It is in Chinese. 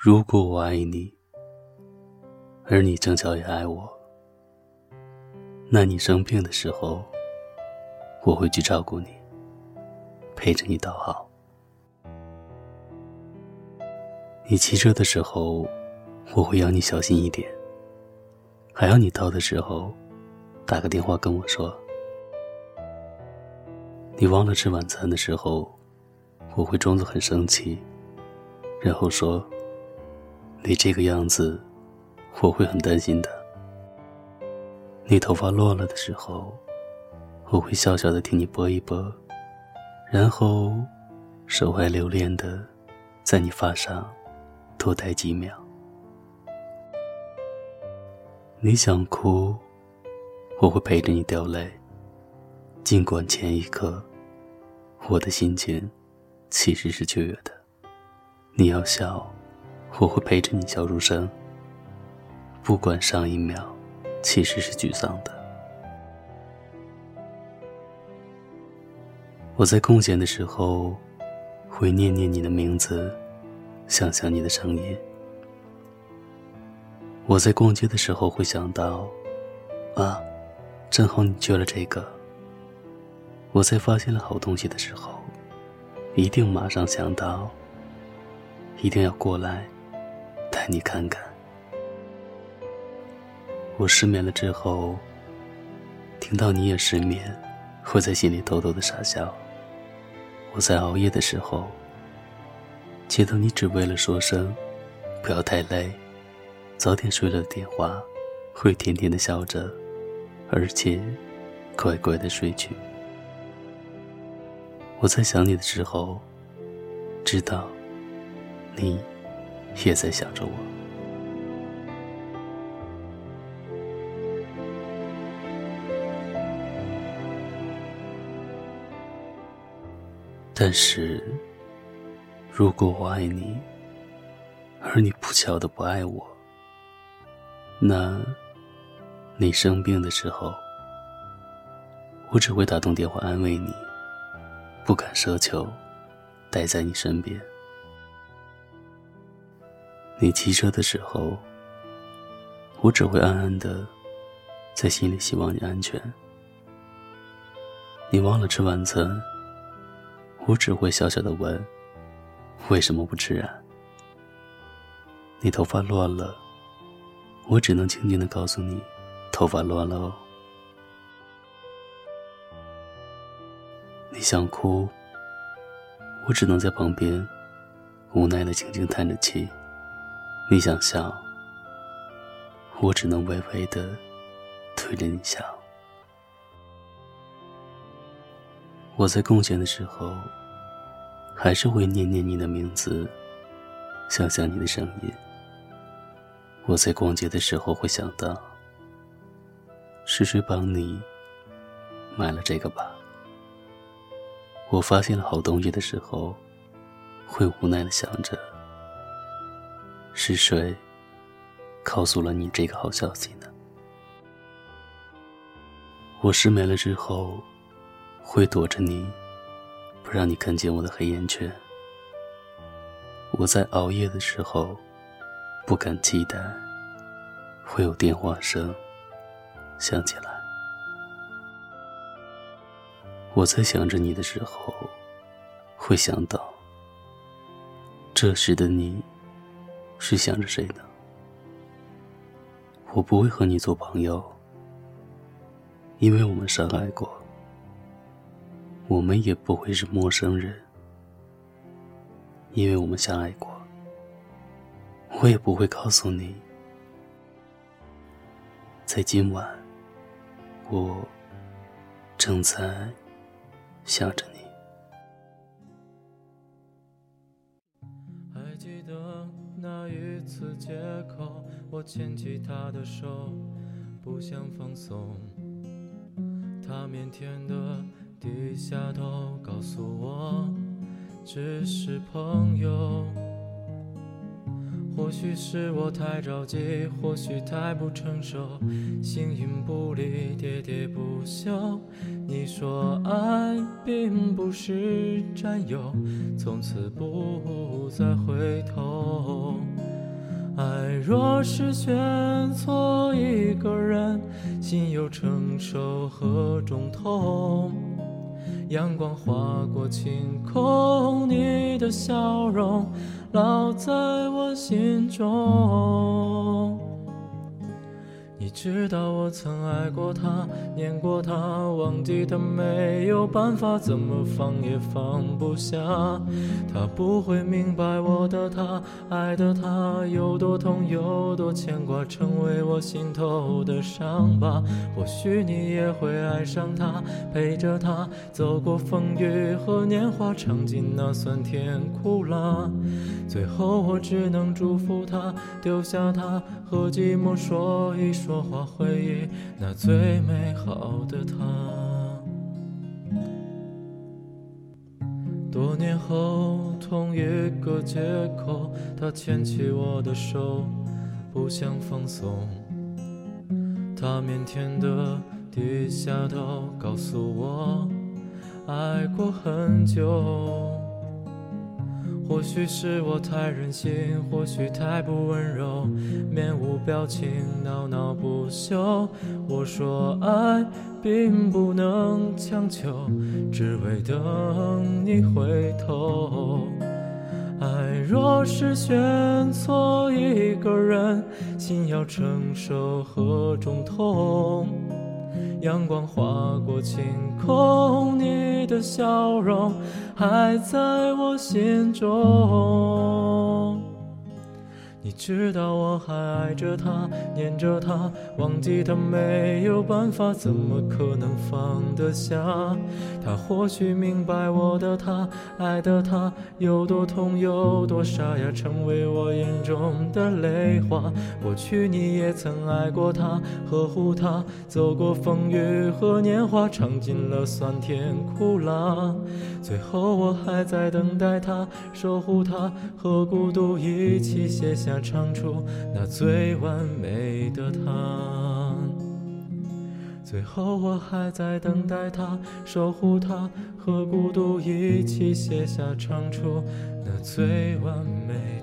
如果我爱你，而你正巧也爱我，那你生病的时候，我会去照顾你，陪着你倒好。你骑车的时候，我会要你小心一点，还要你到的时候，打个电话跟我说。你忘了吃晚餐的时候，我会装作很生气，然后说。你这个样子，我会很担心的。你头发落了的时候，我会笑笑的替你拨一拨，然后手怀留恋的在你发上多待几秒。你想哭，我会陪着你掉泪，尽管前一刻我的心情其实是雀跃的。你要笑。我会陪着你笑出声，不管上一秒其实是沮丧的。我在空闲的时候会念念你的名字，想想你的声音。我在逛街的时候会想到，啊，正好你缺了这个。我在发现了好东西的时候，一定马上想到，一定要过来。带你看看，我失眠了之后，听到你也失眠，会在心里偷偷的傻笑。我在熬夜的时候，接到你只为了说声不要太累，早点睡了的电话，会甜甜的笑着，而且乖乖的睡去。我在想你的时候，知道你。也在想着我，但是，如果我爱你，而你不巧的不爱我，那，你生病的时候，我只会打通电话安慰你，不敢奢求待在你身边。你骑车的时候，我只会暗暗的在心里希望你安全。你忘了吃晚餐，我只会小小的问为什么不吃啊？你头发乱了，我只能轻轻的告诉你头发乱了哦。你想哭，我只能在旁边无奈的轻轻叹着气。你想笑，我只能微微的推着你笑。我在空闲的时候，还是会念念你的名字，想想你的声音。我在逛街的时候会想到，是谁帮你买了这个吧？我发现了好东西的时候，会无奈的想着。是谁告诉了你这个好消息呢？我失眠了之后，会躲着你，不让你看见我的黑眼圈。我在熬夜的时候，不敢期待会有电话声响起来。我在想着你的时候，会想到这时的你。是想着谁呢？我不会和你做朋友，因为我们相爱过。我们也不会是陌生人，因为我们相爱过。我也不会告诉你，在今晚，我正在想着你。次借口，我牵起他的手，不想放松。他腼腆的低下头，告诉我只是朋友。或许是我太着急，或许太不成熟，形影不离，喋喋不休。你说爱并不是占有，从此不再回头。若是选错一个人，心又承受何种痛？阳光划过晴空，你的笑容烙在我心中。你知道我曾爱过他，念过他，忘记他没有办法，怎么放也放不下。他不会明白我的他，爱的他有多痛，有多牵挂，成为我心头的伤疤。或许你也会爱上他，陪着他走过风雨和年华，尝尽那酸甜苦辣。最后我只能祝福他，丢下他和寂寞说一说。化回忆那最美好的他。多年后，同一个街口，他牵起我的手，不想放松。他腼腆的低下头，告诉我，爱过很久。或许是我太任性，或许太不温柔，面无表情，闹闹不休。我说爱并不能强求，只为等你回头。爱若是选错一个人，心要承受何种痛？阳光划过晴空，你的笑容还在我心中。你知道我还爱着他，念着他，忘记他没有办法，怎么可能放得下？他或许明白我的他，爱的他有多痛，有多沙哑，成为我眼中的泪花。过去你也曾爱过他，呵护他，走过风雨和年华，尝尽了酸甜苦辣。最后我还在等待他，守护他，和孤独一起写下。唱出那最完美的他，最后我还在等待他，守护他，和孤独一起写下唱出那最完美。